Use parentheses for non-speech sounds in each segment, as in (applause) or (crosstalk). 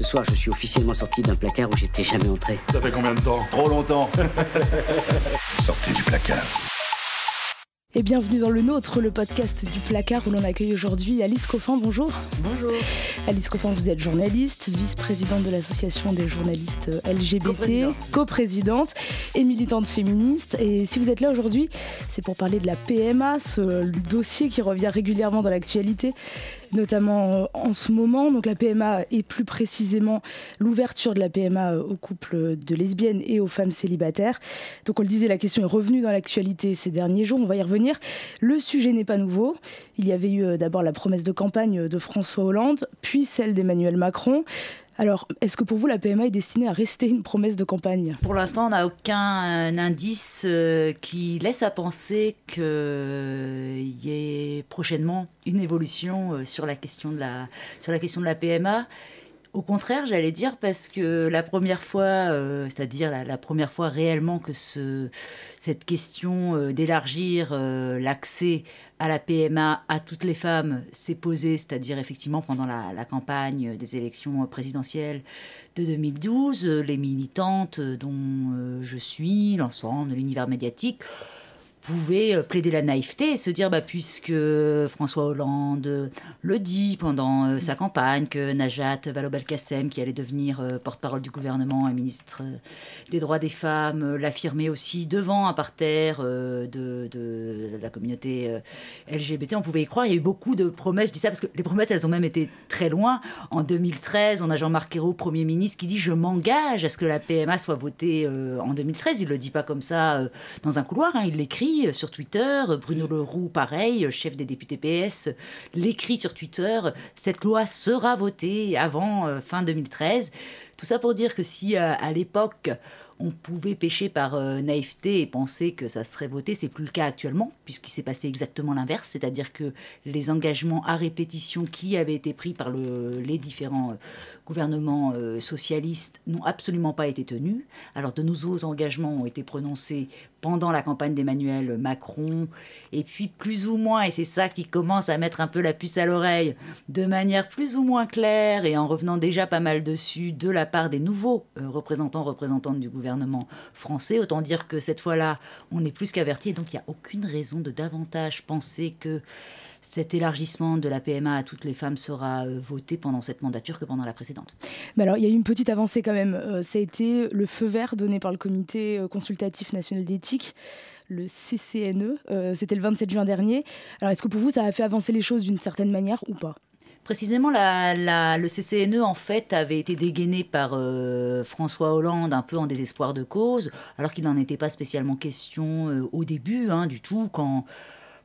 Ce soir, je suis officiellement sorti d'un placard où j'étais jamais entré. Ça fait combien de temps Trop longtemps. (laughs) Sortez du placard. Et bienvenue dans le nôtre, le podcast du placard où l'on accueille aujourd'hui Alice Coffin. Bonjour. Bonjour. Alice Coffin, vous êtes journaliste, vice-présidente de l'association des journalistes LGBT, coprésidente et militante féministe. Et si vous êtes là aujourd'hui, c'est pour parler de la PMA, ce dossier qui revient régulièrement dans l'actualité notamment euh, en ce moment. Donc la PMA et plus précisément l'ouverture de la PMA euh, aux couples de lesbiennes et aux femmes célibataires. Donc on le disait, la question est revenue dans l'actualité ces derniers jours, on va y revenir. Le sujet n'est pas nouveau. Il y avait eu euh, d'abord la promesse de campagne de François Hollande, puis celle d'Emmanuel Macron. Alors, est-ce que pour vous, la PMA est destinée à rester une promesse de campagne? Pour l'instant, on n'a aucun indice euh, qui laisse à penser qu'il y ait prochainement une évolution euh, sur la question de la, question de la PMA. Au contraire, j'allais dire, parce que la première fois, euh, c'est-à-dire la, première fois réellement que ce, cette question d'élargir l'accès à la PMA à toutes les femmes s'est posée, c'est-à-dire effectivement pendant la, campagne des élections présidentielles de 2012, les militantes dont euh, je suis, l'ensemble de l'univers médiatique, pouvait euh, plaider la naïveté et se dire, bah, puisque François Hollande le dit pendant euh, sa campagne, que Najat Vallaud-Belkacem, qui allait devenir euh, porte-parole du gouvernement et ministre des droits des femmes, l'affirmait aussi devant un parterre de, de, la communauté LGBT, on pouvait y croire. Il y a eu beaucoup de promesses, je dis ça parce que les promesses, elles ont même été très loin. En 2013, on a Jean-Marc Ayrault, Premier ministre, qui dit, je m'engage à ce que la PMA soit votée en 2013. Il le dit pas comme ça dans un couloir, hein, il l'écrit euh, sur Twitter. Bruno Leroux, pareil, euh, chef des députés PS, l'écrit sur Twitter. Cette loi sera votée avant euh, fin 2013. Tout ça pour dire que si à l'époque on pouvait pêcher par naïveté et penser que ça serait voté. C'est plus le cas actuellement, puisqu'il s'est passé exactement l'inverse, c'est-à-dire que les engagements à répétition qui avaient été pris par les différents gouvernements socialistes n'ont absolument pas été tenus. Alors de nouveaux engagements ont été prononcés pendant la campagne d'Emmanuel Macron, et puis plus ou moins, et c'est ça qui commence à mettre un peu la puce à l'oreille, de manière plus ou moins claire, et en revenant déjà pas mal dessus, de la part des nouveaux euh, représentants, représentantes du gouvernement français. Autant dire que cette fois-là, on est plus qu'averti, donc il n'y a aucune raison de davantage penser que cet élargissement de la PMA à toutes les femmes sera euh, voté pendant cette mandature que pendant la précédente. Mais alors, il y a eu une petite avancée quand même. Euh, ça a été le feu vert donné par le Comité euh, consultatif national d'éthique le CCNE. C'était le 27 juin dernier. Alors, est-ce que pour vous, ça a fait avancer les choses d'une certaine manière ou pas? Précisément, le CCNE, en fait, avait été dégainé par François Hollande un peu en désespoir de cause, alors qu'il n'en était pas spécialement question au début, hein, du tout, quand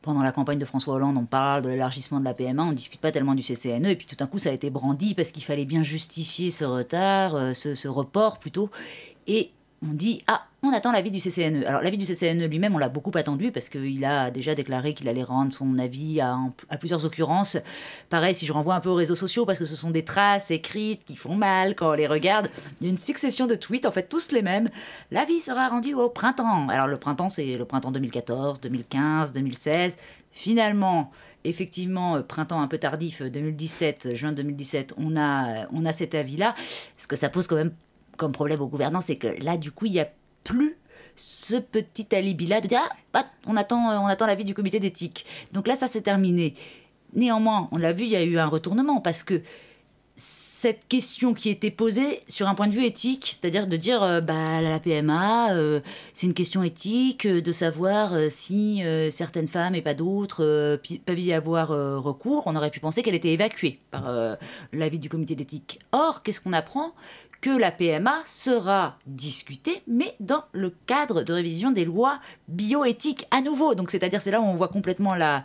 pendant la campagne de François Hollande, on parle de l'élargissement de la PMA, on ne discute pas tellement du CCNE, et puis tout d'un coup, ça a été brandi parce qu'il fallait bien justifier ce retard, euh, ce, report plutôt. Et on dit ah on attend l'avis du CCNE. Alors l'avis du CCNE lui-même on l'a beaucoup attendu parce qu'il a déjà déclaré qu'il allait rendre son avis à, plusieurs occurrences. Pareil si je renvoie un peu aux réseaux sociaux parce que ce sont des traces écrites qui font mal quand on les regarde. Il y a une succession de tweets en fait tous les mêmes. L'avis sera rendu au printemps. Alors le printemps c'est le printemps 2014, 2015, 2016. Finalement effectivement, printemps un peu tardif, 2017, juin 2017, on a, on a cet avis-là. Ce que ça pose quand même comme problème au gouvernement, c'est que là, du coup, il n'y a plus ce petit alibi-là de dire ah, bah, on attend, euh, on attend l'avis du comité d'éthique. Donc là, ça s'est terminé. Néanmoins, on l'a vu, il y a eu un retournement parce que cette question qui était posée sur un point de vue éthique, c'est-à-dire de dire euh, bah, la PMA, euh, c'est une question éthique de savoir si certaines femmes et pas d'autres peuvent y avoir recours. On aurait pu penser qu'elle était évacuée par l'avis du comité d'éthique. Or, qu'est-ce qu'on apprend? Que la PMA sera discutée, mais dans le cadre de révision des lois bioéthiques à nouveau. Donc, c'est-à-dire, c'est là où on voit complètement la,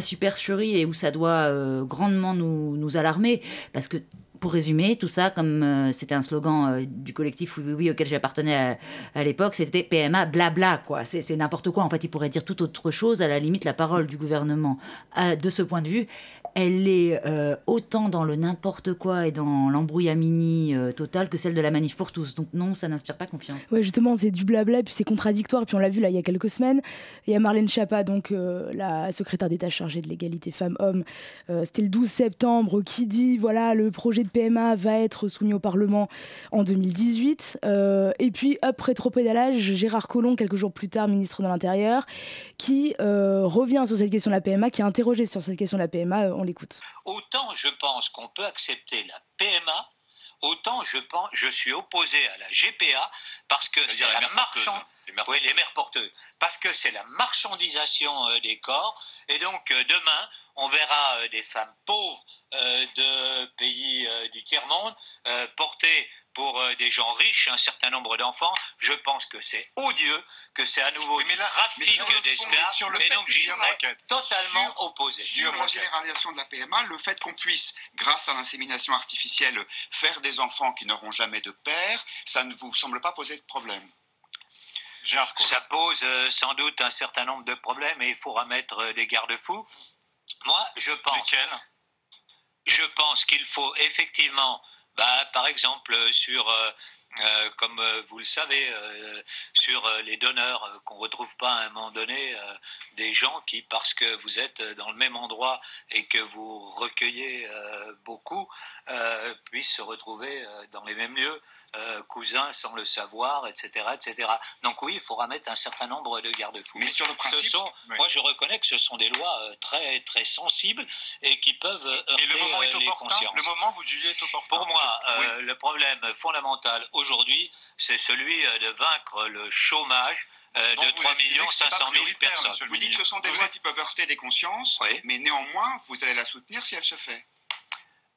supercherie et où ça doit euh, grandement nous, nous alarmer, parce que pour résumer, tout ça, comme euh, c'était un slogan euh, du collectif auquel j'appartenais à, l'époque, c'était PMA blabla, quoi. C'est n'importe quoi. En fait, il pourrait dire tout autre chose. À la limite, la parole du gouvernement, de ce point de vue, elle est euh, autant dans le n'importe quoi et dans l'embrouillamini euh, total que celle de la manif pour tous. Donc non, ça n'inspire pas confiance. Ouais, justement, c'est du blabla, puis c'est contradictoire. Puis on l'a vu là il y a quelques semaines. Il y a Marlène Schiappa, donc euh, la secrétaire d'État chargée de l'égalité femmes-hommes. C'était le 12 septembre qui dit voilà le projet de PMA va être soumis au Parlement en 2018. et puis hop rétropédalage, Gérard Collomb quelques jours plus tard, ministre de l'Intérieur, qui revient sur cette question de la PMA, qui est interrogé sur cette question de la PMA l'écoute. Autant je pense qu'on peut accepter la PMA, autant je pense, je suis opposé à la GPA parce que c'est la marchand... oui, les mères porteuses, parce que c'est la marchandisation euh, des corps, et donc euh, demain on verra euh, des femmes pauvres de pays du tiers monde porter pour euh, des gens riches, un certain nombre d'enfants, je pense que c'est odieux, que c'est à nouveau une trafic d'esclaves, et donc j'y serais totalement opposé. Sur la généralisation de la PMA, le fait qu'on puisse, grâce à l'insémination artificielle, faire des enfants qui n'auront jamais de père, ça ne vous semble pas poser de problème? Ça pose euh, sans doute un certain nombre de problèmes et il faudra mettre euh, des garde-fous. Moi, je pense. Je pense qu'il faut effectivement bah, Par exemple, sur, euh, euh, comme euh, vous le savez, sur les donneurs, qu'on ne retrouve pas à un moment donné des gens qui, parce que vous êtes dans le même endroit et que vous recueillez beaucoup, puissent se retrouver dans les mêmes lieux. Euh, cousins sans le savoir, etc., etc. Donc oui, il faudra mettre un certain nombre de garde-fous. Mais sur le principe, moi je reconnais que ce sont des lois euh, très très sensibles et qui peuvent heurter Et le moment est euh, opportun. Le moment, vous jugez est opportun. Pour moi, le problème fondamental aujourd'hui, c'est celui de vaincre le chômage. de 3 500 000 personnes. Vous dites que ce sont des lois qui peuvent heurter des consciences, mais néanmoins, vous allez la soutenir si elle se fait.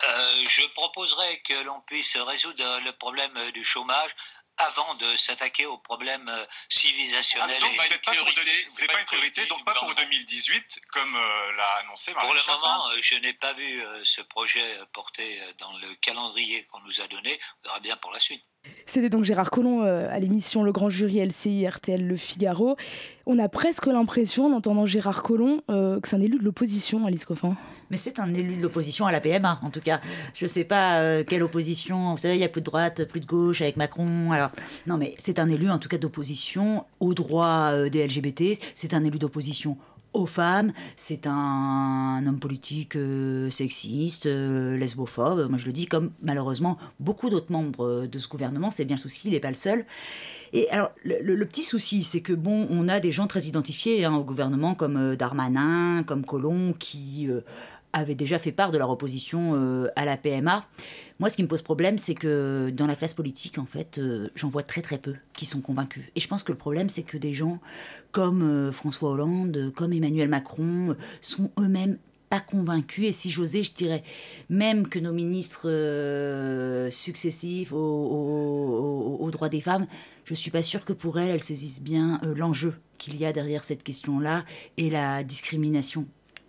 Euh, je proposerais que l'on puisse résoudre le problème du chômage avant de s'attaquer aux problèmes euh, civilisationnels. Ah, donc vous n'êtes pas, pas, une priorité, donc pas pour 2018, comme euh, l'a annoncé Marine Pour le moment, je n'ai pas vu ce projet porté dans le calendrier qu'on nous a donné. On verra bien pour la suite. C'était donc Gérard Collomb euh, à l'émission Le Grand Jury LCI RTL Le Figaro. On a presque l'impression, en entendant Gérard Collomb, euh, que c'est un élu de l'opposition, Alice Coffin. Mais c'est un élu de l'opposition à la PMA, en tout cas. Je ne sais pas euh, quelle opposition. Vous savez, il n'y a plus de droite, plus de gauche avec Macron. Alors, non, mais c'est un élu, en tout cas, d'opposition aux droits des LGBT. C'est un élu d'opposition aux femmes. C'est un, homme politique euh, sexiste, euh, lesbophobe. Moi, je le dis comme malheureusement beaucoup d'autres membres de ce gouvernement. C'est bien le souci, il n'est pas le seul. Et alors, le, petit souci, c'est que bon, on a des gens très identifiés hein, au gouvernement, comme euh, Darmanin, comme Colomb, qui avaient déjà fait part de leur opposition à la PMA. Moi, ce qui me pose problème, c'est que dans la classe politique, en fait, euh, j'en vois très très peu qui sont convaincus. Et je pense que le problème, c'est que des gens comme euh, François Hollande, comme Emmanuel Macron, sont eux-mêmes pas convaincus. Et si j'osais, je dirais même que nos ministres euh, successifs aux, droits des femmes, je suis pas sûre que pour elles, elles saisissent bien l'enjeu qu'il y a derrière cette question-là et la discrimination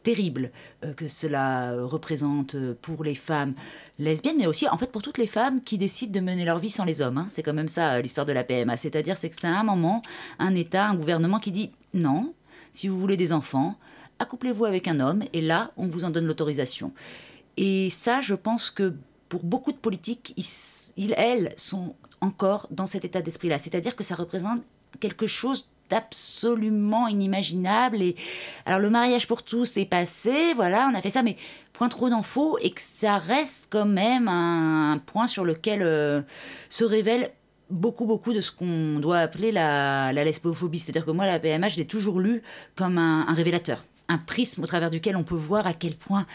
terrible euh, que cela représente pour les femmes lesbiennes, mais aussi en fait pour toutes les femmes qui décident de mener leur vie sans les hommes. Hein. C'est quand même ça euh, l'histoire de la PMA. C'est-à-dire c'est que c'est un moment, un État, un gouvernement qui dit non, si vous voulez des enfants, accouplez-vous avec un homme et là on vous en donne l'autorisation. Et ça, je pense que pour beaucoup de politiques, ils, elles sont encore dans cet état d'esprit-là. C'est-à-dire que ça représente quelque chose absolument inimaginable. Et alors le mariage pour tous est passé, voilà, on a fait ça, mais point trop d'infos et que ça reste quand même un, point sur lequel euh, se révèle beaucoup beaucoup de ce qu'on doit appeler la, la lesbophobie. C'est-à-dire que moi la PMH, je l'ai toujours lu comme un révélateur, un prisme au travers duquel on peut voir à quel point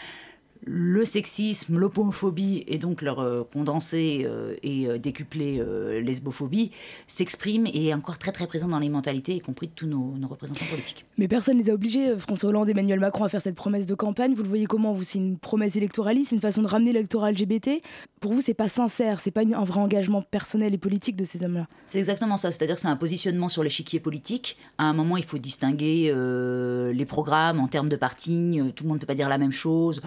le sexisme, l'homophobie et donc leur euh, condensée euh, et euh, décuplée lesbophobie s'expriment et est encore très très présent dans les mentalités, y compris de tous nos, représentants politiques. Mais personne ne les a obligés, François Hollande, Emmanuel Macron, à faire cette promesse de campagne. Vous le voyez comment Vous, c'est une promesse électoraliste, c'est une façon de ramener l'électorat LGBT. Pour vous, c'est pas sincère, c'est pas un vrai engagement personnel et politique de ces hommes-là. C'est exactement ça, c'est-à-dire c'est un positionnement sur l'échiquier politique. À un moment, il faut distinguer les programmes en termes de parting, tout le monde ne peut pas dire la même chose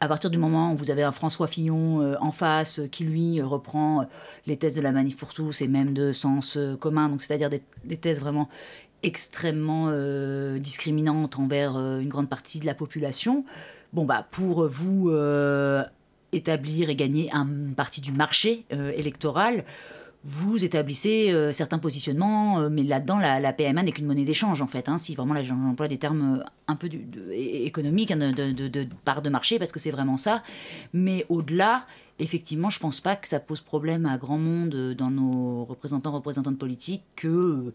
à partir du moment où vous avez un François Fillon euh, en face euh, qui lui euh, reprend les thèses de la manif pour tous et même de sens commun, c'est-à-dire des, thèses vraiment extrêmement discriminantes envers une grande partie de la population, bon bah pour vous établir et gagner un parti du marché électoral, vous établissez euh, certains positionnements, euh, mais là-dedans, la, PMA n'est qu'une monnaie d'échange, en fait. Hein, si vraiment j'emploie des termes euh, un peu économiques, hein, de, de, part de marché, parce que c'est vraiment ça. Mais au-delà, effectivement, je ne pense pas que ça pose problème à grand monde dans nos représentants, représentantes politiques que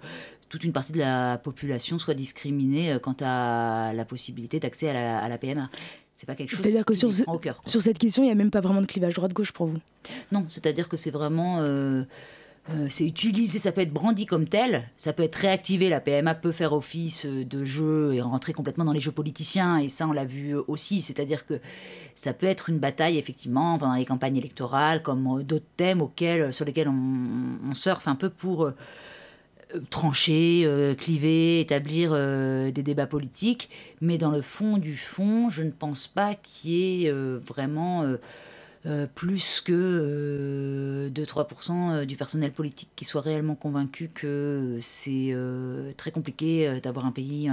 toute une partie de la population soit discriminée quant à la possibilité d'accès à la, à la PMA c'est pas quelque chose c'est-à-dire que sur, au cœur, sur cette question, il n'y a même pas vraiment de clivage droite-gauche pour vous? Non, c'est-à-dire que c'est vraiment. Euh, c'est utilisé, ça peut être brandi comme tel, ça peut être réactivé, la PMA peut faire office de jeu et rentrer complètement dans les jeux politiciens, et ça on l'a vu aussi, c'est-à-dire que ça peut être une bataille effectivement pendant les campagnes électorales, comme d'autres thèmes auxquels, sur lesquels on, surfe un peu pour euh, trancher, euh, cliver, établir des débats politiques, mais dans le fond du fond, je ne pense pas qu'il y ait vraiment euh, plus que 2-3% euh, euh, du personnel politique qui soit réellement convaincu que c'est très compliqué d'avoir un pays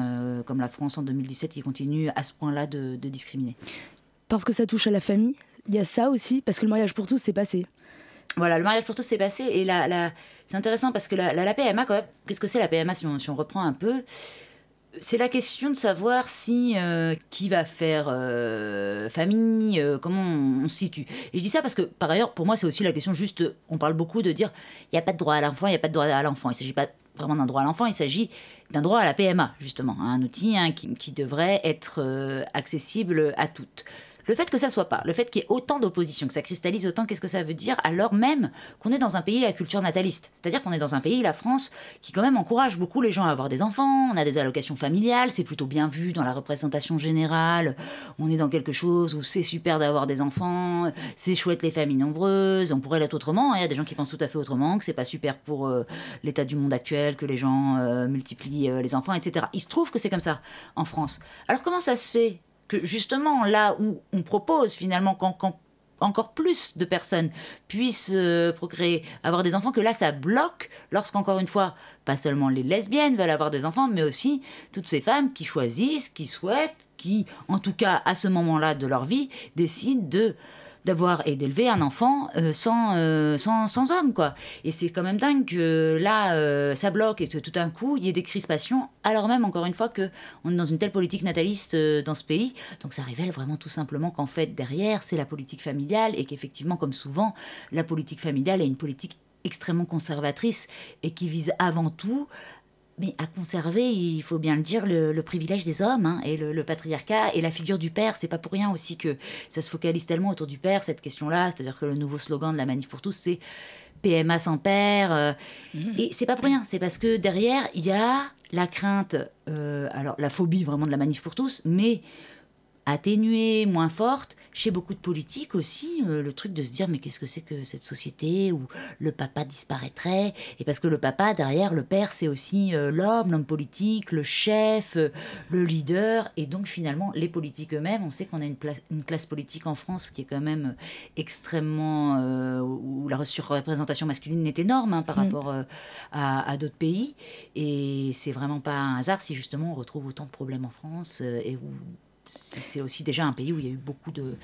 comme la France en 2017 qui continue à ce point-là de, discriminer. Parce que ça touche à la famille, il y a ça aussi, parce que le mariage pour tous s'est passé. Voilà, le mariage pour tous s'est passé, et la, c'est intéressant parce que la, la, PMA, quand même, qu'est-ce que c'est la PMA si on reprend un peu? C'est la question de savoir si euh, qui va faire euh, famille, euh, comment on, se situe. Et je dis ça parce que par ailleurs, pour moi, c'est aussi la question juste. On parle beaucoup de dire il n'y a pas de droit à l'enfant, il n'y a pas de droit à l'enfant. Il ne s'agit pas vraiment d'un droit à l'enfant, il s'agit d'un droit à la PMA justement, un outil hein, qui, devrait être accessible à toutes. Le fait que ça soit pas, le fait qu'il y ait autant d'opposition, que ça cristallise autant, qu'est-ce que ça veut dire alors même qu'on est dans un pays à culture nataliste? C'est-à-dire qu'on est dans un pays, la France, qui quand même encourage beaucoup les gens à avoir des enfants, on a des allocations familiales, c'est plutôt bien vu dans la représentation générale, on est dans quelque chose où c'est super d'avoir des enfants, c'est chouette les familles nombreuses, on pourrait l'être autrement, hein. il y a des gens qui pensent tout à fait autrement, que c'est pas super pour euh, l'état du monde actuel, que les gens euh, multiplient euh, les enfants, etc. Il se trouve que c'est comme ça en France. Alors comment ça se fait que justement là où on propose finalement qu'encore plus de personnes puissent euh, procréer, avoir des enfants, que là ça bloque lorsqu'encore une fois, pas seulement les lesbiennes veulent avoir des enfants, mais aussi toutes ces femmes qui choisissent, qui souhaitent, qui en tout cas à ce moment-là de leur vie décident de d'avoir et d'élever un enfant euh, sans, euh, sans, sans, homme, quoi. Et c'est quand même dingue que là, euh, ça bloque et que tout d'un coup, il y ait des crispations, alors même, encore une fois, qu'on est dans une telle politique nataliste dans ce pays. Donc ça révèle vraiment tout simplement qu'en fait, derrière, c'est la politique familiale et qu'effectivement, comme souvent, la politique familiale est une politique extrêmement conservatrice et qui vise avant tout mais à conserver, il faut bien le dire, le, privilège des hommes hein, et le, patriarcat et la figure du père. C'est pas pour rien aussi que ça se focalise tellement autour du père, cette question-là. C'est-à-dire que le nouveau slogan de la Manif pour tous, c'est PMA sans père. Euh, mmh. Et c'est pas pour rien, c'est parce que derrière, il y a la crainte, euh, alors la phobie vraiment de la Manif pour tous, mais atténuée, moins forte, chez beaucoup de politiques aussi, euh, le truc de se dire mais qu'est-ce que c'est que cette société où le papa disparaîtrait? Et parce que le papa, derrière, le père, c'est aussi euh, l'homme, l'homme politique, le chef, euh, le leader, et donc finalement les politiques eux-mêmes. On sait qu'on a une, une, classe politique en France qui est quand même extrêmement... où la surreprésentation masculine est énorme hein, par mm. rapport à, à d'autres pays. Et c'est vraiment pas un hasard si justement on retrouve autant de problèmes en France et où c'est aussi déjà un pays où il y a eu beaucoup de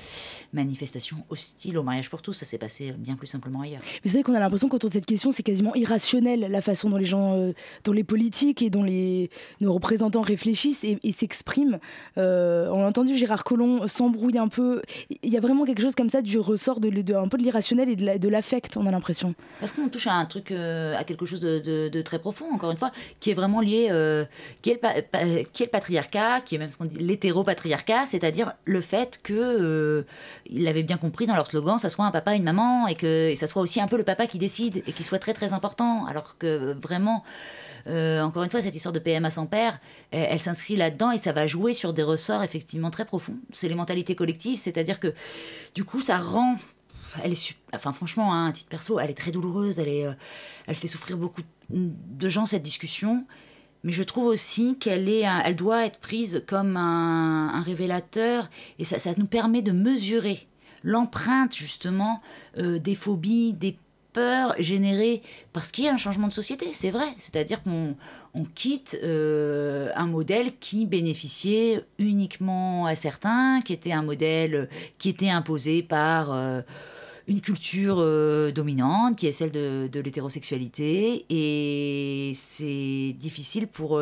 manifestations hostiles au mariage pour tous. Ça s'est passé bien plus simplement ailleurs. Mais c'est vrai qu'on a l'impression qu'autour de cette question, c'est quasiment irrationnel la façon dont les gens, euh, dont les politiques et dont les, nos représentants réfléchissent et, s'expriment. Euh, on a entendu Gérard Collomb s'embrouille un peu. Il y a vraiment quelque chose comme ça du ressort de, un peu de l'irrationnel et de l'affect, on a l'impression. Parce qu'on touche à un truc, euh, à quelque chose de, très profond, encore une fois, qui est vraiment lié, qui, est le, qui est le patriarcat, qui est même ce qu'on dit l'hétéropatriarcat c'est-à-dire le fait que euh, l'avaient bien compris dans leur slogan, ça soit un papa, une maman, et que ça soit aussi un peu le papa qui décide et qui soit très très important, alors que vraiment. Euh, encore une fois, cette histoire de PMA sans père, elle, s'inscrit là-dedans et ça va jouer sur des ressorts effectivement très profonds. C'est les mentalités collectives, c'est-à-dire que du coup, ça rend elle est enfin franchement hein, un titre perso elle est très douloureuse elle est euh, elle fait souffrir beaucoup de gens cette discussion mais je trouve aussi qu'elle est, elle doit être prise comme un, révélateur et ça, ça, nous permet de mesurer l'empreinte justement euh, des phobies, des peur générée parce qu'il y a un changement de société, c'est vrai. C'est-à-dire qu'on on quitte euh, un modèle qui bénéficiait uniquement à certains, qui était un modèle qui était imposé par euh, une culture euh, dominante, qui est celle de, l'hétérosexualité. Et c'est difficile pour,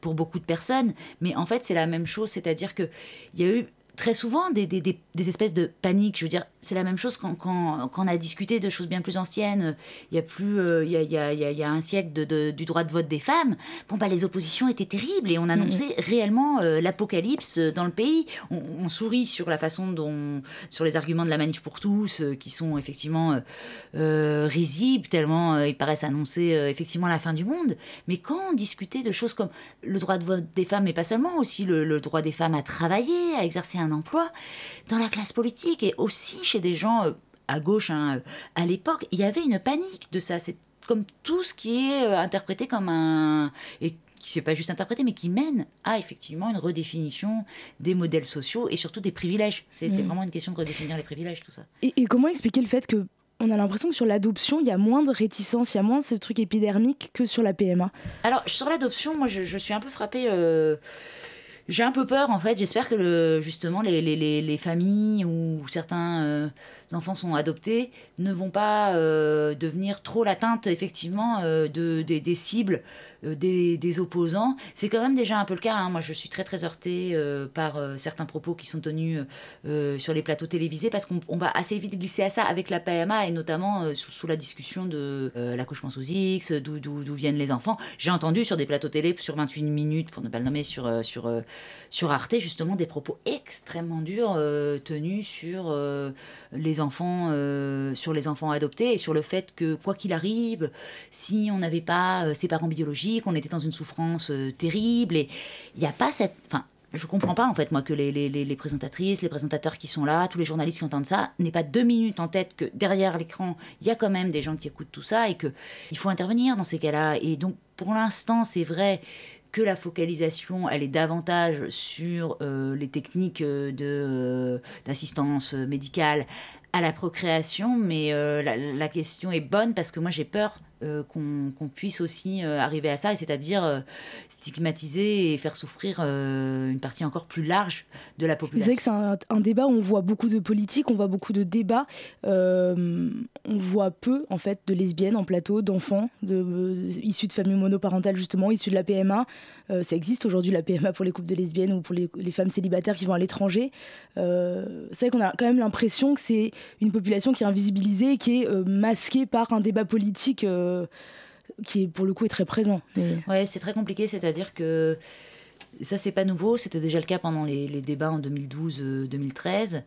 pour beaucoup de personnes. Mais en fait, c'est la même chose, c'est-à-dire qu'il y a eu très souvent des, des, des, espèces de panique. Je veux dire, c'est la même chose quand, quand, quand, on a discuté de choses bien plus anciennes. Il y a plus, euh, il, y a, il, y a, il, y a, un siècle de, de, du droit de vote des femmes. Bon, bah, les oppositions étaient terribles et on annonçait réellement euh, l'apocalypse dans le pays. On, on, sourit sur la façon dont, sur les arguments de la manif pour tous, euh, qui sont effectivement risibles, tellement ils paraissent annoncer effectivement la fin du monde. Mais quand on discutait de choses comme le droit de vote des femmes, mais pas seulement, aussi le, le droit des femmes à travailler, à exercer un un emploi dans la classe politique et aussi chez des gens euh, à gauche hein, euh, à l'époque. Il y avait une panique de ça. C'est comme tout ce qui est euh, interprété comme un et qui n'est pas juste interprété, mais qui mène à effectivement une redéfinition des modèles sociaux et surtout des privilèges. C'est mm. vraiment une question de redéfinir les privilèges, tout ça. Et, et comment expliquer le fait que on a l'impression que sur l'adoption, il y a moins de réticence, il y a moins de ce truc épidermique que sur la PMA Alors, sur l'adoption, moi, je, je, suis un peu frappée. Euh j'ai un peu peur en fait. J'espère que justement les, les, les, familles où certains euh, enfants sont adoptés ne vont pas euh, devenir trop l'atteinte effectivement euh, de, des, des cibles euh, des, opposants. C'est quand même déjà un peu le cas. Hein. Moi, je suis très très heurtée euh, par euh, certains propos qui sont tenus sur les plateaux télévisés parce qu'on va assez vite glisser à ça avec la PMA et notamment sous, la discussion de l'accouchement sous X, d'où viennent les enfants. J'ai entendu sur des plateaux télé sur 28 minutes, pour ne pas le nommer, sur, sur, sur Arte, justement des propos extrêmement durs tenus sur les enfants, sur les enfants adoptés et sur le fait que quoi qu'il arrive, si on n'avait pas ses parents biologiques qu'on était dans une souffrance euh, terrible. Et il n'y a pas cette. Enfin, je comprends pas en fait moi que les, présentatrices, les présentateurs qui sont là, tous les journalistes qui entendent ça, n'aient pas deux minutes en tête que derrière l'écran, il y a quand même des gens qui écoutent tout ça et que il faut intervenir dans ces cas-là. Et donc pour l'instant, c'est vrai que la focalisation, elle est davantage sur euh, les techniques euh, d'assistance médicale à la procréation, mais la, question est bonne parce que moi j'ai peur euh, qu'on puisse aussi euh, arriver à ça, et c'est-à-dire euh, stigmatiser et faire souffrir une partie encore plus large de la population. C'est vrai que c'est un, débat où on voit beaucoup de politique, on voit beaucoup de débats, on voit peu en fait de lesbiennes en plateau, d'enfants de, issus de familles monoparentales justement, issus de la PMA. ça existe aujourd'hui la PMA pour les couples de lesbiennes ou pour les, les femmes célibataires qui vont à l'étranger. c'est vrai qu'on a quand même l'impression que c'est une population qui est invisibilisée, qui est masquée par un débat politique qui pour le coup est très présent. Mais... Ouais, c'est très compliqué, c'est-à-dire que ça c'est pas nouveau, c'était déjà le cas pendant les, les débats en 2012-2013.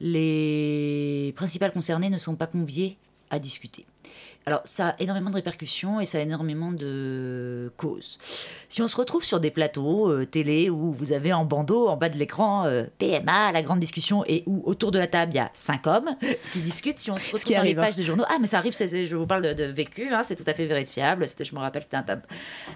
Les principales concernées ne sont pas conviées à discuter. Alors, ça a énormément de répercussions et ça a énormément de causes. Si on se retrouve sur des plateaux euh, télé où vous avez en bandeau, en bas de l'écran, euh, PMA, la grande discussion, et où autour de la table, il y a cinq hommes qui discutent, si on se retrouve dans les pages des journaux, ah, mais ça arrive, je vous parle de, vécu, hein, c'est tout à fait vérifiable. Je me rappelle, c'était un,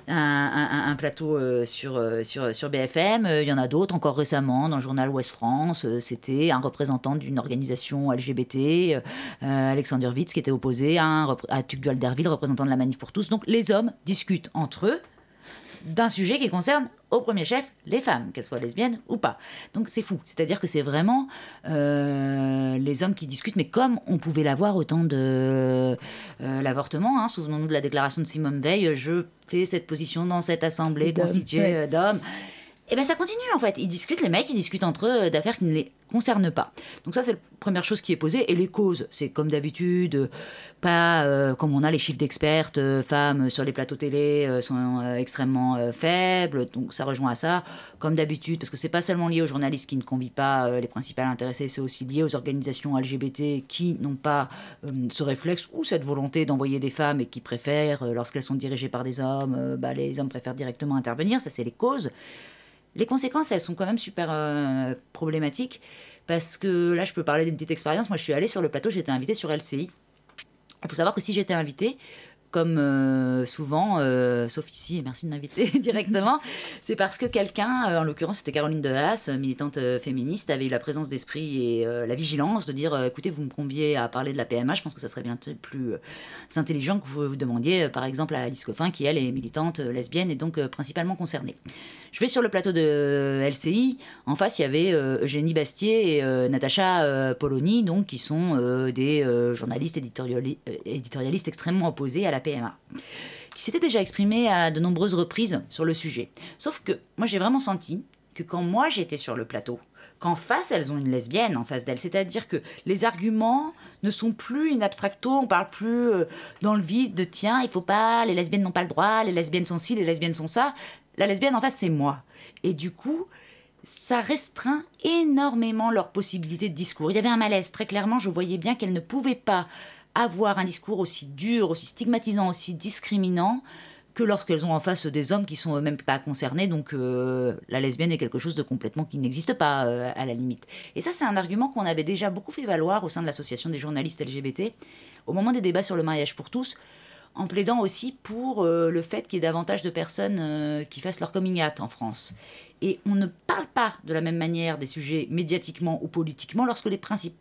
un, un, plateau euh, sur, sur, sur BFM. Il y en a d'autres, encore récemment, dans le journal Ouest France. C'était un représentant d'une organisation LGBT, Alexander Witz, qui était opposé à un à Tugdual Derville, représentant de la Manif pour tous. Donc les hommes discutent entre eux d'un sujet qui concerne au premier chef les femmes, qu'elles soient lesbiennes ou pas. Donc c'est fou. C'est-à-dire que c'est vraiment euh, les hommes qui discutent, mais comme on pouvait l'avoir au temps de euh, l'avortement. Hein, souvenons-nous de la déclaration de Simone Veil, je fais cette position dans cette assemblée constituée d'hommes. Et bien ça continue en fait. Ils discutent, les mecs, ils discutent entre eux d'affaires qui ne les concernent pas. Donc ça c'est la première chose qui est posée. Et les causes, c'est comme d'habitude, pas euh, comme on a les chiffres d'expertes, euh, femmes sur les plateaux télé euh, sont extrêmement faibles. Donc ça rejoint à ça, comme d'habitude, parce que c'est pas seulement lié aux journalistes qui ne convient pas les principales intéressées, c'est aussi lié aux organisations LGBT qui n'ont pas ce réflexe ou cette volonté d'envoyer des femmes et qui préfèrent, lorsqu'elles sont dirigées par des hommes, bah, les hommes préfèrent directement intervenir. Ça c'est les causes. Les conséquences, elles sont quand même super euh, problématiques parce que là, je peux parler d'une petite expérience. Moi, je suis allée sur le plateau, j'étais invitée sur LCI. Il faut savoir que si j'étais invitée, comme euh, souvent, euh, sauf ici, et merci de m'inviter (laughs) directement, c'est parce que quelqu'un, euh, en l'occurrence c'était Caroline de Haas, militante féministe, avait eu la présence d'esprit et la vigilance de dire écoutez, vous me conviez à parler de la PMA, je pense que ça serait bien plus intelligent que vous vous demandiez par exemple à Alice Coffin, qui elle est militante lesbienne et donc principalement concernée. Je vais sur le plateau de LCI, en face il y avait Eugénie Bastier et Natacha Polony, donc, qui sont des journalistes éditorialistes extrêmement opposés à la Qui s'était déjà exprimé à de nombreuses reprises sur le sujet. Sauf que moi j'ai vraiment senti que quand moi j'étais sur le plateau, qu'en face elles ont une lesbienne en face d'elles, c'est-à-dire que les arguments ne sont plus une abstracto, on parle plus euh, dans le vide de tiens, il faut pas, les lesbiennes n'ont pas le droit, les lesbiennes sont ci, les lesbiennes sont ça. La lesbienne en face c'est moi. Et du coup, ça restreint énormément leur possibilité de discours. Il y avait un malaise, très clairement, je voyais bien qu'elles ne pouvaient pas avoir un discours aussi dur, aussi stigmatisant, aussi discriminant que lorsqu'elles ont en face des hommes qui sont eux-mêmes pas concernés. Donc euh, la lesbienne est quelque chose de complètement qui n'existe pas euh, à la limite. Et ça, c'est un argument qu'on avait déjà beaucoup fait valoir au sein de l'association des journalistes LGBT au moment des débats sur le mariage pour tous, en plaidant aussi pour euh, le fait qu'il y ait davantage de personnes qui fassent leur coming out en France. Et on ne parle pas de la même manière des sujets médiatiquement ou politiquement lorsque les principes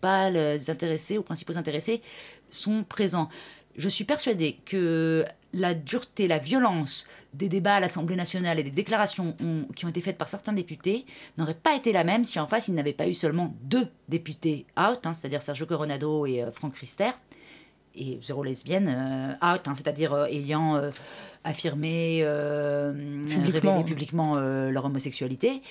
pas les intéressés ou principaux intéressés sont présents. Je suis persuadée que la dureté, la violence des débats à l'Assemblée nationale et des déclarations qui ont été faites par certains députés n'aurait pas été la même si en face il n'avait pas eu seulement deux députés out, hein, c'est-à-dire Sergio Coronado et euh, Franck Rister, et zéro lesbienne euh, out, hein, c'est-à-dire euh, ayant affirmé, publiquement. révélé publiquement leur homosexualité.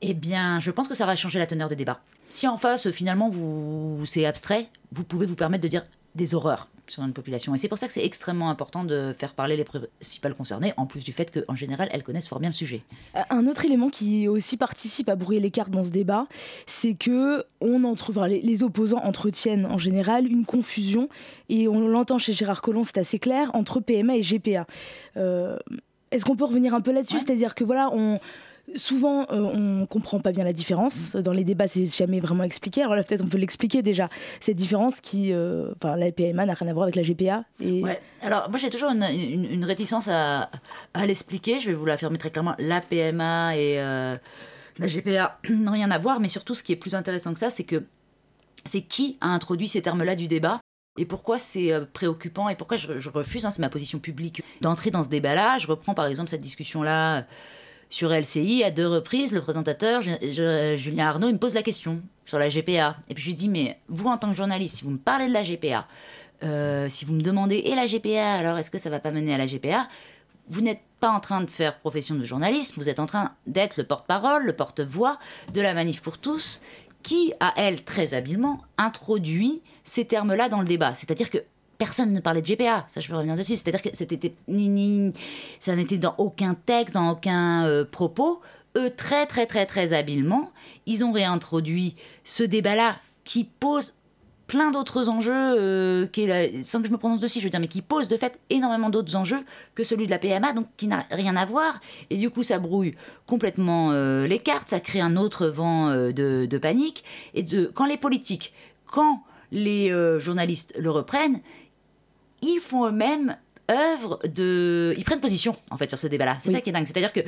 Eh bien, je pense que ça va changer la teneur des débats. Si en face, finalement, vous, c'est abstrait, vous pouvez vous permettre de dire des horreurs sur une population. Et c'est pour ça que c'est extrêmement important de faire parler les principales concernées, en plus du fait qu'en général, elles connaissent fort bien le sujet. Euh, un autre élément qui aussi participe à brouiller les cartes dans ce débat, c'est que on en trouve, les, opposants entretiennent en général une confusion, et on l'entend chez Gérard Collomb, c'est assez clair, entre PMA et GPA. Euh, est-ce qu'on peut revenir un peu là-dessus? C'est-à-dire que voilà, on souvent, euh, on comprend pas bien la différence. Dans les débats, c'est jamais vraiment expliqué. Alors là, peut-être on peut l'expliquer déjà. Cette différence qui, euh, enfin, la PMA n'a rien à voir avec la GPA. Et... Ouais. Alors moi, j'ai toujours une, réticence à, l'expliquer. Je vais vous l'affirmer très clairement. La PMA et euh, la GPA (clears throat) n'ont rien à voir. Mais surtout, ce qui est plus intéressant que ça, c'est que c'est qui a introduit ces termes-là du débat et pourquoi c'est préoccupant et pourquoi je, je refuse, hein, c'est ma position publique, d'entrer dans ce débat-là. Je reprends par exemple cette discussion-là sur LCI, à deux reprises, le présentateur, Julien Arnaud, il me pose la question sur la GPA. Et puis je lui dis, mais vous, en tant que journaliste, si vous me parlez de la GPA, euh, si vous me demandez, et la GPA, alors est-ce que ça va pas mener à la GPA Vous n'êtes pas en train de faire profession de journaliste, vous êtes en train d'être le porte-parole, le porte-voix de la Manif pour tous, qui a, elle, très habilement, introduit ces termes-là dans le débat. C'est-à-dire que personne ne parlait de GPA. Ça, je peux revenir dessus. C'est-à-dire que c'était ni, ça n'était dans aucun texte, dans aucun euh, propos. Eux, très, très, très, très habilement, ils ont réintroduit ce débat-là qui pose plein d'autres enjeux, euh, sans que je me prononce dessus, je veux dire, mais qui pose de fait énormément d'autres enjeux que celui de la PMA, donc qui n'a rien à voir. Et du coup, ça brouille complètement euh, les cartes, ça crée un autre vent de, de, panique. Et de, quand les politiques, quand les journalistes le reprennent, ils font eux-mêmes œuvre de. Ils prennent position, en fait, sur ce débat-là. C'est ça qui est dingue. C'est-à-dire que,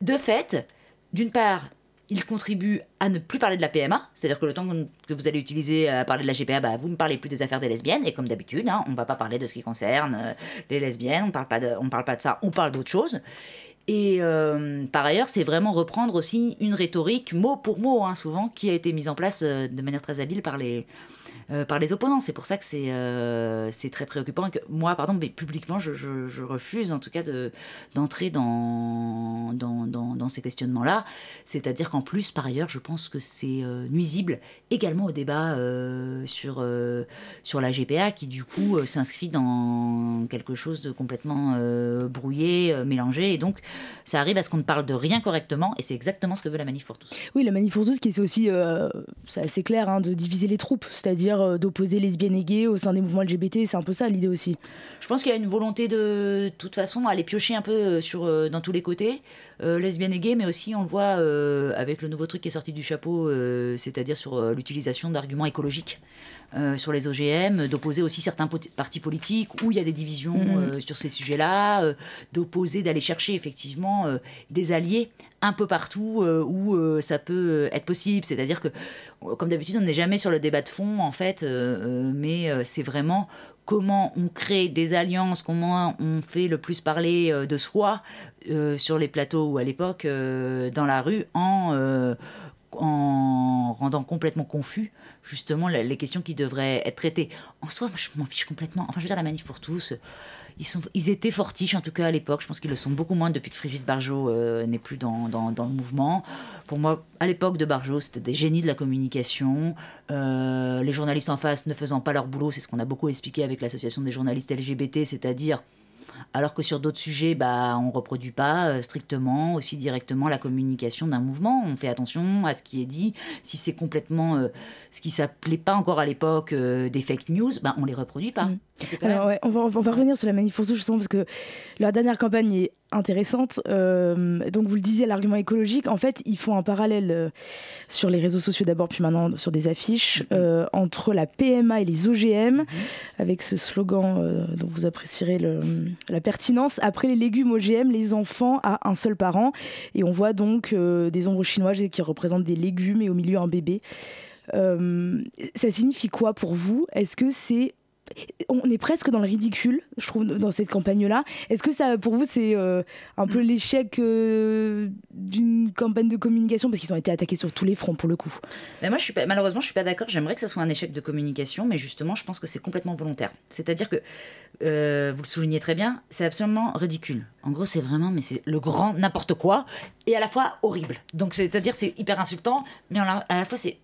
de fait, d'une part, ils contribuent à ne plus parler de la PMA, c'est-à-dire que le temps que vous allez utiliser à parler de la GPA, bah, vous ne parlez plus des affaires des lesbiennes, et comme d'habitude, hein, on ne va pas parler de ce qui concerne euh, les lesbiennes, on ne parle pas de ça, on parle d'autre chose. Et euh, par ailleurs, c'est vraiment reprendre aussi une rhétorique mot pour mot, hein, souvent, qui a été mise en place euh, de manière très habile par les, euh, par les opposants. C'est pour ça que c'est euh, très préoccupant moi, pardon, mais publiquement, je, je, refuse en tout cas d'entrer dans, dans, dans, ces questionnements-là. C'est-à-dire qu'en plus, par ailleurs, je pense que c'est euh, nuisible également au débat sur, sur la GPA qui, du coup, s'inscrit dans quelque chose de complètement brouillé, mélangé. Et donc, ça arrive à ce qu'on ne parle de rien correctement et c'est exactement ce que veut la Manif pour tous. Oui, la Manif pour tous, qui est aussi, c'est assez clair, hein, de diviser les troupes. C'est-à-dire euh, d'opposer lesbiennes et gays au sein des mouvements LGBT. C'est un peu ça l'idée aussi. Je pense qu'il y a une volonté de, toute façon, aller piocher un peu euh, sur, euh, dans tous les côtés. Lesbiennes et gays, mais aussi on le voit avec le nouveau truc qui est sorti du chapeau, c'est-à-dire sur l'utilisation d'arguments écologiques. sur les OGM, d'opposer aussi certains partis politiques où il y a des divisions mm-hmm. sur ces sujets-là, d'opposer, d'aller chercher effectivement des alliés un peu partout où ça peut être possible. C'est-à-dire que, comme d'habitude, on n'est jamais sur le débat de fond, en fait, mais c'est vraiment comment on crée des alliances, comment on fait le plus parler euh, de soi euh, sur les plateaux ou à l'époque euh, dans la rue en, en rendant complètement confus justement les questions qui devraient être traitées. En soi, je m'en fiche complètement. Enfin, je veux dire, la manif pour tous ils, étaient fortiches, en tout cas à l'époque. Je pense qu'ils le sont beaucoup moins depuis que Frigide Barjot euh, n'est plus dans, le mouvement. Pour moi, à l'époque de Barjot, c'était des génies de la communication. Euh, les journalistes en face ne faisant pas leur boulot, c'est ce qu'on a beaucoup expliqué avec l'association des journalistes LGBT, c'est-à-dire alors que sur d'autres sujets, bah, on ne reproduit pas euh, strictement, aussi directement la communication d'un mouvement. On fait attention à ce qui est dit. Si c'est complètement ce qui s'appelait pas encore à l'époque des fake news, bah, on les reproduit pas. Mm. Alors, ouais, on, va, on, va, revenir sur la manif pour justement parce que la dernière campagne est intéressante. Euh, donc vous le disiez, l'argument écologique, en fait, ils font un parallèle euh, sur les réseaux sociaux d'abord, puis maintenant sur des affiches, mhm. euh, entre la PMA et les OGM, mhm. avec ce slogan dont vous apprécierez le, la pertinence. Après les légumes OGM, les enfants à un seul parent. Et on voit donc des ombres chinoises qui représentent des légumes et au milieu un bébé. ça signifie quoi pour vous? Est-ce que c'est on est presque dans le ridicule, je trouve, dans cette campagne-là. Est-ce que ça, pour vous, c'est euh, un peu l'échec euh, d'une campagne de communication? Parce qu'ils ont été attaqués sur tous les fronts pour le coup mais Moi, je suis pas, malheureusement, je suis pas d'accord. J'aimerais que ça soit un échec de communication, mais justement, je pense que c'est complètement volontaire. C'est-à-dire que, euh, vous le soulignez très bien, c'est absolument ridicule. En gros, c'est vraiment, mais c'est le grand n'importe quoi et à la fois horrible. Donc, c'est-à-dire, c'est hyper insultant, mais à la fois, c'est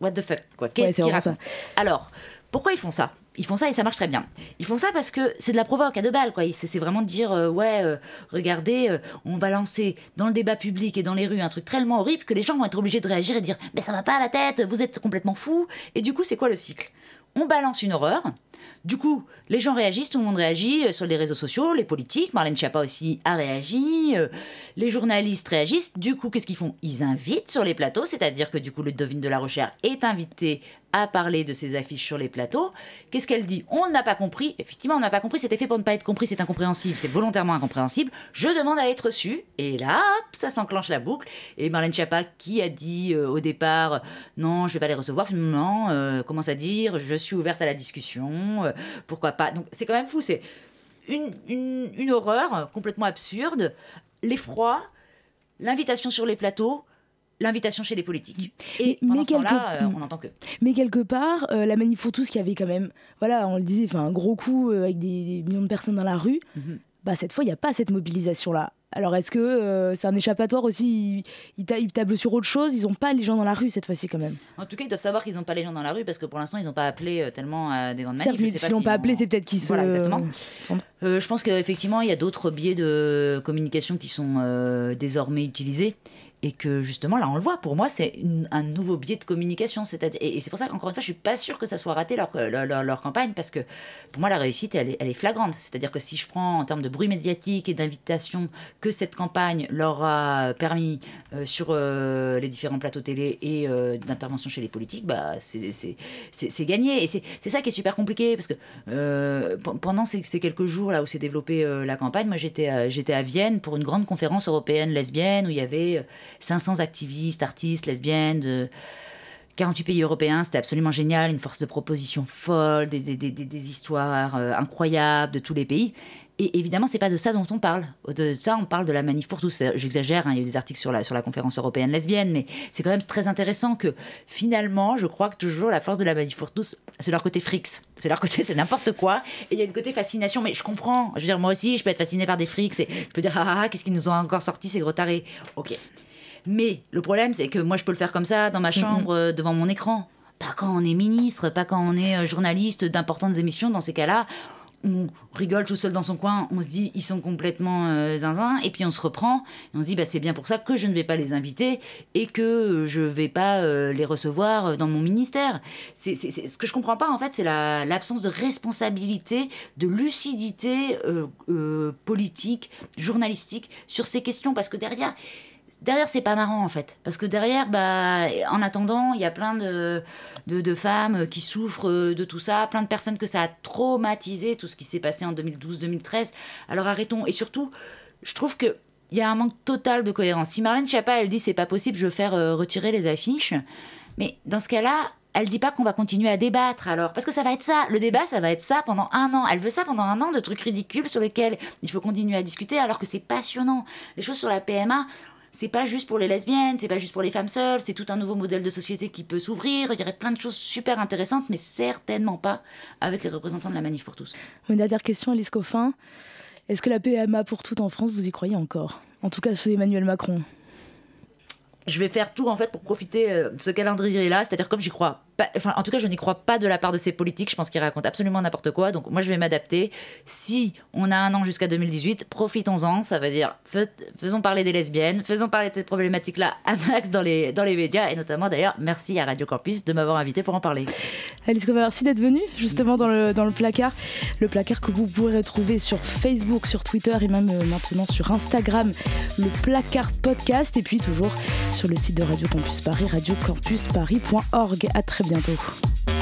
what the fuck quoi Qu'est-ce ouais, ça Alors, pourquoi ils font ça? Ils font ça et ça marche très bien. Ils font ça parce que c'est de la provoque à deux balles, quoi. C'est vraiment de dire, euh, ouais, euh, regardez, euh, on va lancer dans le débat public et dans les rues un truc tellement horrible que les gens vont être obligés de réagir et dire, mais ça va pas à la tête, vous êtes complètement fou. Et du coup, c'est quoi le cycle? On balance une horreur, du coup, les gens réagissent, tout le monde réagit sur les réseaux sociaux, les politiques, Marlène Schiappa aussi a réagi, les journalistes réagissent. Du coup, qu'est-ce qu'ils font? Ils invitent sur les plateaux, c'est-à-dire que du coup, le devine de la recherche est invité à parler de ses affiches sur les plateaux. Qu'est-ce qu'elle dit? On n'a pas compris. Effectivement, on n'a pas compris. C'était fait pour ne pas être compris. C'est incompréhensible. C'est volontairement incompréhensible. Je demande à être reçu. Et là, ça s'enclenche la boucle. Et Marlène Schiappa, qui a dit euh, au départ non, je vais pas les recevoir, finalement commence à dire? Je suis ouverte à la discussion. pourquoi pas? Donc c'est quand même fou. C'est une, une, horreur complètement absurde, l'effroi, l'invitation sur les plateaux, l'invitation chez les politiques. Et mais, pendant ce là euh, on n'entend que. Mais quelque part, euh, la manif pour tous, qui avait quand même, voilà, on le disait, enfin un gros coup euh, avec des, millions de personnes dans la rue, mhm. bah cette fois, il n'y a pas cette mobilisation-là. Alors est-ce que c'est un échappatoire aussi ils, tablent sur autre chose Ils n'ont pas les gens dans la rue cette fois-ci quand même. En tout cas, ils doivent savoir qu'ils n'ont pas les gens dans la rue parce que pour l'instant, ils n'ont pas appelé tellement à des grandes manifs. Certes, mais s'ils n'ont pas appelé, c'est peut-être qu'ils sont... Voilà, exactement. Je pense qu'effectivement, il y a d'autres biais de communication qui sont désormais utilisés et que justement là on le voit pour moi c'est un nouveau biais de communication. Et, c'est pour ça qu'encore une fois je suis pas sûre que ça soit raté leur, leur, campagne parce que pour moi la réussite elle est, flagrante c'est à dire que si je prends en termes de bruit médiatique et d'invitation que cette campagne leur a permis euh, sur euh, les différents plateaux télé et euh, d'intervention chez les politiques bah c'est gagné. Et c'est ça qui est super compliqué parce que pendant ces, ces, quelques jours là où s'est développée la campagne moi j'étais j'étais à Vienne pour une grande conférence européenne lesbienne où il y avait 500 activistes, artistes, lesbiennes de 48 pays européens. C'était absolument génial, une force de proposition folle, des, histoires euh, incroyables de tous les pays. Et évidemment, c'est pas de ça dont on parle. De ça, on parle de la manif pour tous. J'exagère, hein, il y a eu des articles sur la, sur la conférence européenne lesbienne, mais c'est quand même très intéressant que finalement, je crois que toujours la force de la manif pour tous, c'est leur côté frix. C'est leur côté, c'est n'importe quoi. Et il y a une côté fascination, mais je comprends. Je veux dire, moi aussi, je peux être fasciné par des frics et je peux dire, ah, ah, ah qu'est-ce qu'ils nous ont encore sorti, ces gros tarés? Ok. Mais le problème, c'est que moi, je peux le faire comme ça, dans ma chambre, euh, devant mon écran. Pas quand on est ministre, pas quand on est euh, journaliste d'importantes émissions. Dans ces cas-là, on rigole tout seul dans son coin, on se dit ils sont complètement euh, zinzin, et puis on se reprend, et on se dit bah, c'est bien pour ça que je ne vais pas les inviter et que je ne vais pas euh, les recevoir dans mon ministère. C'est, ce que je comprends pas en fait, c'est l'absence de responsabilité, de lucidité euh, politique, journalistique sur ces questions, parce que derrière derrière c'est pas marrant en fait. Parce que derrière bah en attendant il y a plein de, de, femmes qui souffrent de tout ça plein de personnes que ça a traumatisé tout ce qui s'est passé en 2012-2013 alors arrêtons. Et surtout je trouve que il y a un manque total de cohérence. Si Marlène Schiappa elle dit c'est pas possible je veux faire euh, retirer les affiches. Mais dans ce cas-là elle dit pas qu'on va continuer à débattre alors. Parce que ça va être ça. Le débat ça va être ça pendant un an. Elle veut ça pendant un an de trucs ridicules sur lesquels il faut continuer à discuter alors que c'est passionnant. Les choses sur la PMA c'est pas juste pour les lesbiennes, c'est pas juste pour les femmes seules, c'est tout un nouveau modèle de société qui peut s'ouvrir. Il y aurait plein de choses super intéressantes, mais certainement pas avec les représentants de la Manif pour tous. Une dernière question, Alice Coffin. Est-ce que la PMA pour toutes en France, vous y croyez encore? En tout cas, sous Emmanuel Macron je vais faire tout en fait pour profiter euh, de ce calendrier-là. C'est-à-dire comme j'y crois enfin, en tout cas, je n'y crois pas de la part de ces politiques. Je pense qu'ils racontent absolument n'importe quoi. Donc, moi, je vais m'adapter. Si on a un an jusqu'à 2018, profitons-en. Ça veut dire, faisons parler des lesbiennes, faisons parler de cette problématique-là à max dans les, dans les médias. Et notamment, d'ailleurs, merci à Radio Campus de m'avoir invité pour en parler. Alice Cova, merci d'être venue justement dans le, dans le placard. Le placard que vous pourrez retrouver sur Facebook, sur Twitter et même euh, maintenant sur Instagram. Le placard podcast. Et puis toujours sur le site de Radio Campus Paris, radiocampusparis.org. À très bientôt bientôt.